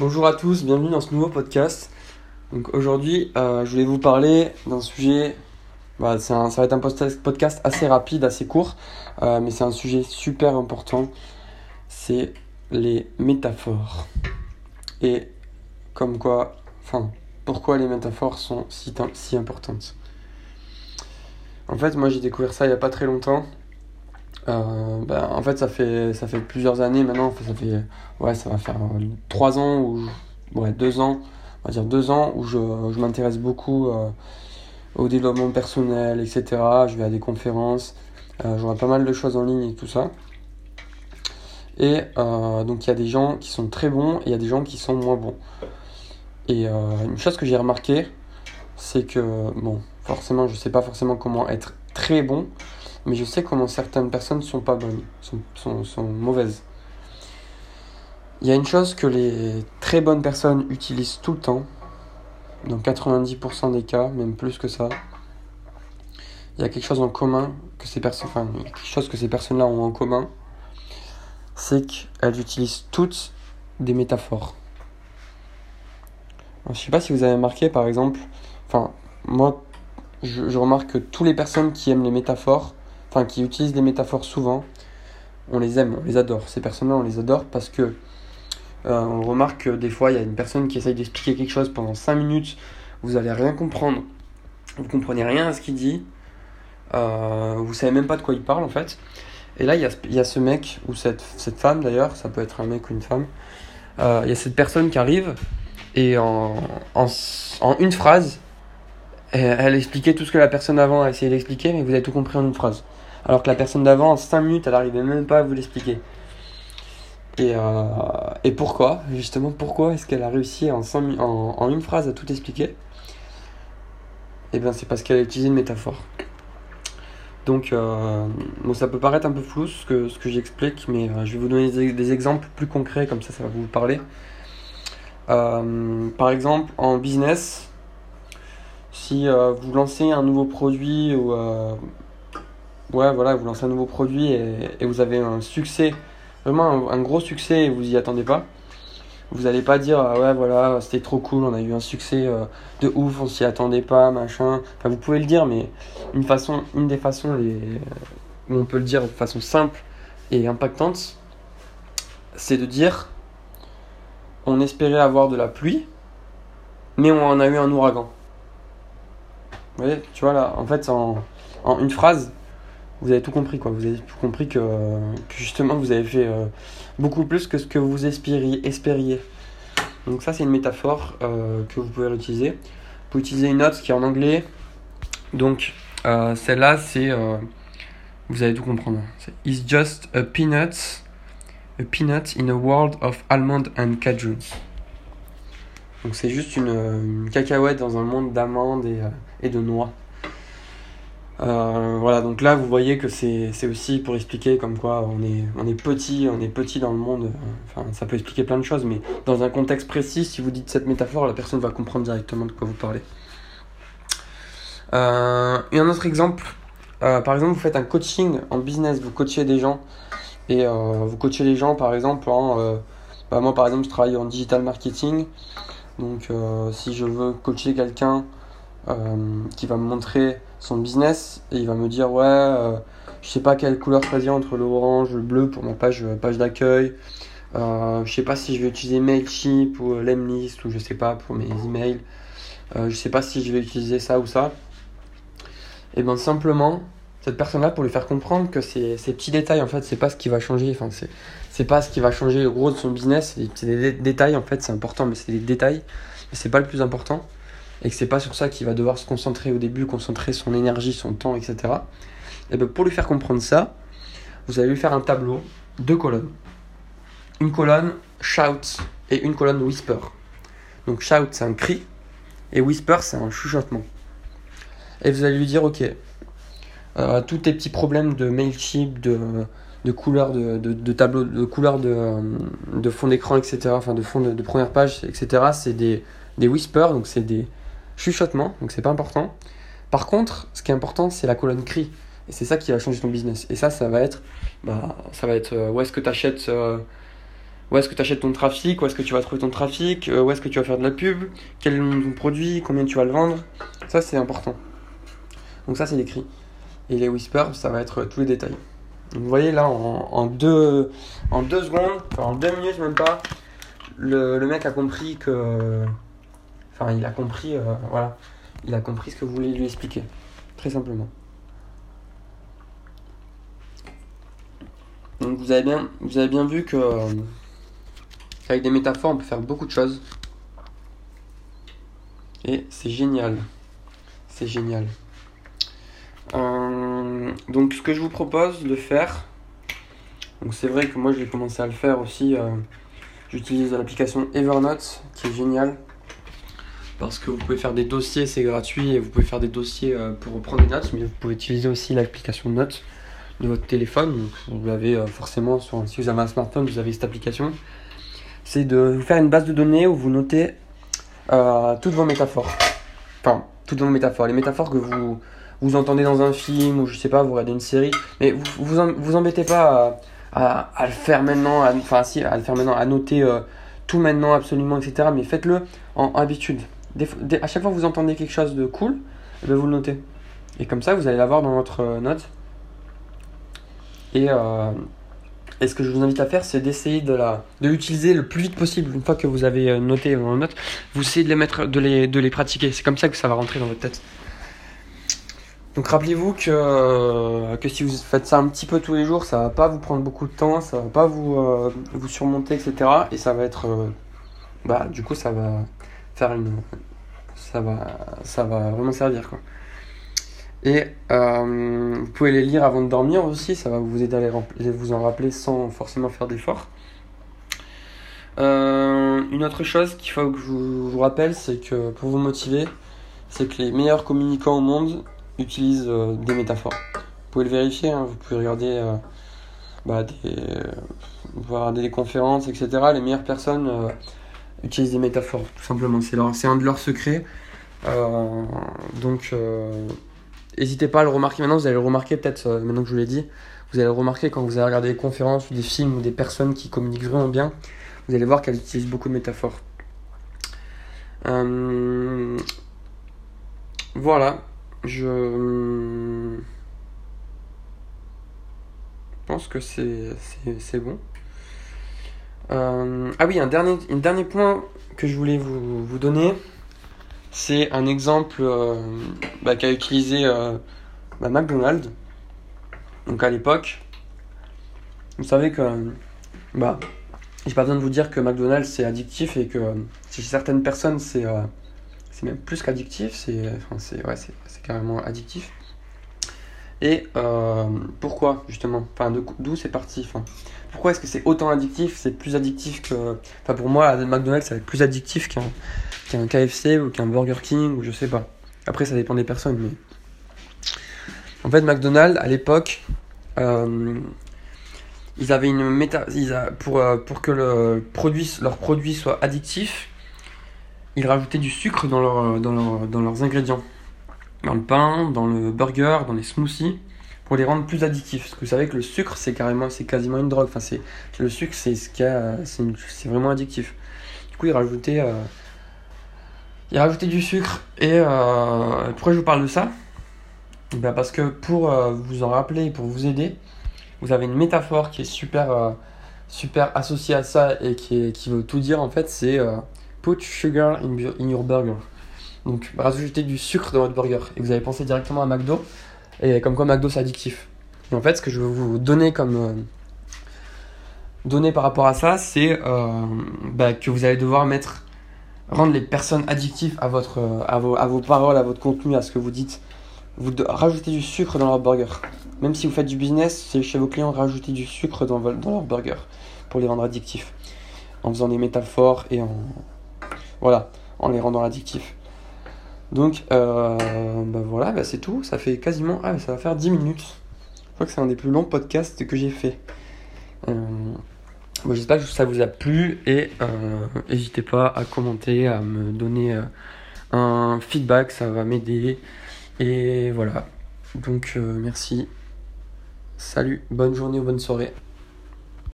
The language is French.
Bonjour à tous, bienvenue dans ce nouveau podcast. Donc aujourd'hui, euh, je voulais vous parler d'un sujet. Bah, ça va être un podcast assez rapide, assez court, euh, mais c'est un sujet super important. C'est les métaphores. Et comme quoi, enfin, pourquoi les métaphores sont si, si importantes. En fait, moi j'ai découvert ça il n'y a pas très longtemps. Euh, bah, en fait, ça fait, ça fait plusieurs années maintenant. Ça fait, ouais, ça va faire euh, trois ans ou ouais, deux ans, on va dire deux ans où je, je m'intéresse beaucoup euh, au développement personnel, etc. Je vais à des conférences, euh, je vois pas mal de choses en ligne et tout ça. Et donc il y a des gens qui sont très bons et il y a des gens qui sont moins bons. Et une chose que j'ai remarqué, c'est que, bon, forcément, je sais pas forcément comment être très bon, mais je sais comment certaines personnes sont pas bonnes, sont, sont, mauvaises. Il y a une chose que les très bonnes personnes utilisent tout le temps, dans 90% des cas, même plus que ça. Il y a quelque chose en commun que ces personnes, enfin, quelque chose que ces personnes-là ont en commun, c'est qu'elles utilisent toutes des métaphores. Je sais pas si vous avez remarqué, par exemple, enfin, moi, je, je remarque que toutes les personnes qui aiment les métaphores, enfin, qui utilisent des métaphores souvent, on les aime, on les adore. Ces personnes-là, on les adore parce que euh, on remarque que des fois, il y a une personne qui essaye d'expliquer quelque chose pendant 5 minutes, vous allez rien comprendre, vous comprenez rien à ce qu'il dit, euh, vous savez même pas de quoi il parle en fait. Et là, il y a, ce- mec, ou cette, femme d'ailleurs, ça peut être un mec ou une femme, euh, il y a cette personne qui arrive et en, une phrase, elle, expliquait tout ce que la personne d'avant a essayé d'expliquer, mais vous avez tout compris en une phrase. Alors que la personne d'avant, en 5 minutes, elle arrivait même pas à vous l'expliquer. Et, euh, et pourquoi Justement, pourquoi est-ce qu'elle a réussi en, cinq mi- en, en une phrase à tout expliquer? Eh bien, c'est parce qu'elle a utilisé une métaphore. Donc, euh, ça peut paraître un peu flou ce que, ce que j'explique, mais euh, je vais vous donner des, des exemples plus concrets, comme ça, ça va vous parler. Par exemple, en business, si vous lancez un nouveau produit ou ouais, voilà, vous lancez un nouveau produit et, vous avez un succès vraiment un, gros succès et vous y attendez pas, vous allez pas dire ah ouais voilà c'était trop cool, on a eu un succès euh, de ouf, on s'y attendait pas, machin. Enfin vous pouvez le dire mais une façon, une des façons où on peut le dire de façon simple et impactante, c'est de dire on espérait avoir de la pluie, mais on en a eu un ouragan. Vous voyez, tu vois là, en fait en une phrase, vous avez tout compris quoi. Vous avez tout compris que, justement vous avez fait euh, beaucoup plus que ce que vous espériez. Donc ça c'est une métaphore euh, que vous pouvez réutiliser. Vous pouvez utiliser une autre qui est en anglais. Donc euh, celle-là c'est vous allez tout comprendre. C'est It's just a peanut, a peanut in a world of almond and cajuns. Donc c'est juste une, cacahuète dans un monde d'amandes et de noix. Euh, voilà, donc là vous voyez que c'est aussi pour expliquer comme quoi on est, petit, on est petit dans le monde. euh, Enfin, ça peut expliquer plein de choses, mais dans un contexte précis, si vous dites cette métaphore, la personne va comprendre directement de quoi vous parlez. Euh, et un autre exemple, euh, par exemple, vous faites un coaching en business, vous coachez des gens et euh, vous coachez les gens par exemple euh, bah, moi par exemple, je travaille en digital marketing, donc euh, si je veux coacher quelqu'un euh, qui va me montrer son business et il va me dire ouais euh, je sais pas quelle couleur choisir entre le orange le bleu pour ma page page d'accueil. Euh, je sais pas si je vais utiliser Mailchimp ou euh, Lemlist ou je sais pas pour mes emails. Euh, je sais pas si je vais utiliser ça ou ça. Et ben simplement cette personne là pour lui faire comprendre que ces, ces petits détails en fait c'est pas ce qui va changer. Enfin c'est c'est pas ce qui va changer le gros de son business. C'est des dé- détails en fait c'est important mais c'est des détails. Mais c'est pas le plus important et que c'est pas sur ça qu'il va devoir se concentrer au début, concentrer son énergie, son temps, etc. Et ben pour lui faire comprendre ça, vous allez lui faire un tableau, deux colonnes. Une colonne shout et une colonne whisper. Donc shout c'est un cri et whisper c'est un chuchotement. Et vous allez lui dire ok, euh, tous tes petits problèmes de Mailchimp, de, de couleur de, de, de tableau, de couleur de, de fond d'écran, etc. Enfin de fond de première page, etc. C'est des, des whispers, donc c'est des chuchotements, donc c'est pas important. Par contre, ce qui est important, c'est la colonne cri. Et c'est ça qui va changer ton business. Et ça, ça va être, bah, ça va être euh, où est-ce que tu achètes, achètes ton trafic, où est-ce que tu vas trouver ton trafic, où est-ce que tu vas faire de la pub, quel est ton produit, combien tu vas le vendre. Ça, c'est important. Donc ça, c'est l'écrit. Et les whispers, ça va être tous les détails. vous voyez là, en, deux, en deux secondes, enfin en deux minutes même pas, le, mec a compris que... Il a compris, euh, voilà. Il a compris ce que vous voulez lui expliquer. Très simplement. Donc vous avez bien, vous avez bien vu que avec des métaphores on peut faire beaucoup de choses. Et c'est génial. C'est génial. Euh, donc ce que je vous propose de faire, donc c'est vrai que moi j'ai commencé à le faire aussi. Euh, j'utilise l'application Evernote qui est géniale parce que vous pouvez faire des dossiers, c'est gratuit et vous pouvez faire des dossiers euh, pour prendre des notes, mais vous pouvez utiliser aussi l'application Notes de votre téléphone. vous l'avez forcément sur, si vous avez un smartphone, vous avez cette application. C'est de vous faire une base de données où vous notez toutes vos métaphores. Enfin, toutes vos métaphores. Les métaphores que vous vous entendez dans un film ou je sais pas, vous regardez une série, mais vous vous, vous embêtez pas à, le faire maintenant, à, enfin si, à le faire maintenant, à noter euh, tout maintenant absolument, etc. Mais faites-le en habitude. À chaque fois que vous entendez quelque chose de cool, eh ben, vous le notez. Et comme ça, vous allez l'avoir dans votre euh, note. Et, euh, et, ce que je vous invite à faire, c'est d'essayer de de l'utiliser le plus vite possible. Une fois que vous avez noté vos notes, vous essayez de les mettre, de les, de les pratiquer. C'est comme ça que ça va rentrer dans votre tête. Donc rappelez-vous que, euh, que si vous faites ça un petit peu tous les jours, ça va pas vous prendre beaucoup de temps, ça va pas vous, euh, vous surmonter, etc. Et ça va être... Euh, bah du coup ça va faire une... Ça va, ça va vraiment servir quoi. Et vous pouvez les lire avant de dormir aussi, ça va vous aider à les vous en rappeler sans forcément faire d'efforts. une autre chose qu'il faut que je vous rappelle, c'est que pour vous motiver, c'est que les meilleurs communicants au monde, utilise euh, des métaphores. Vous pouvez le vérifier, hein, vous pouvez regarder euh, bah, des, voir des conférences, etc. Les meilleures personnes euh, utilisent des métaphores, tout simplement. C'est un de leurs secrets. donc, n'hésitez pas à le remarquer. Maintenant, vous allez le remarquer peut-être, maintenant que je vous l'ai dit, vous allez le remarquer quand vous allez regarder des conférences ou des films ou des personnes qui communiquent vraiment bien. Vous allez voir qu'elles utilisent beaucoup de métaphores. voilà, je pense que c'est bon. Euh, ah oui, un dernier, point que je voulais vous, donner, c'est un exemple euh, bah, qu'a utilisé euh, bah, McDonald's. Donc à l'époque, vous savez que bah, j'ai pas besoin de vous dire que McDonald's c'est addictif et que chez certaines personnes c'est c'est même plus qu'addictif, c'est enfin, ouais, carrément addictif. Et euh, pourquoi justement? Enfin, d'où c'est parti enfin, Pourquoi est-ce que c'est autant addictif C'est plus addictif que. Enfin, pour moi, McDonald's, être plus addictif qu'un KFC ou qu'un Burger King ou je sais pas. Après, ça dépend des personnes, mais. En fait, McDonald's, à l'époque, euh, ils avaient une méta. Pour, euh, pour que le produit, leur produit soit addictif, ils rajoutaient du sucre dans, dans, dans leurs ingrédients dans le pain, dans le burger, dans les smoothies, pour les rendre plus addictifs. Parce que vous savez que le sucre, c'est carrément, c'est quasiment une drogue. Enfin, c'est le sucre, c'est ce qui c'est vraiment addictif. Du coup, il rajoutait, euh, du sucre. Et euh, pourquoi je vous parle de ça? Ben Parce que pour euh, vous en rappeler, pour vous aider, vous avez une métaphore qui est super, super associée à ça et qui, qui veut tout dire en fait. C'est put sugar in your burger. Donc rajouter du sucre dans votre burger. Et vous allez penser directement à McDo. Et comme quoi McDo c'est addictif. Et en fait, ce que je veux vous donner comme euh, donner par rapport à ça, c'est euh, bah, que vous allez devoir mettre rendre les personnes addictives à votre à vos, à vos paroles, à votre contenu, à ce que vous dites. Vous rajoutez du sucre dans leur burger. Même si vous faites du business, c'est chez vos clients, rajoutez du sucre dans, dans leur burger pour les rendre addictifs. En faisant des métaphores et en voilà, en les rendant addictifs. Donc euh, bah voilà, bah c'est tout. Ça fait quasiment. Ah, ça va faire 10 minutes. Je crois que c'est un des plus longs podcasts que j'ai fait. Euh, J'espère que ça vous a plu et euh, n'hésitez pas à commenter, à me donner un feedback, ça va m'aider. Et voilà. Donc merci. Salut, bonne journée ou bonne soirée.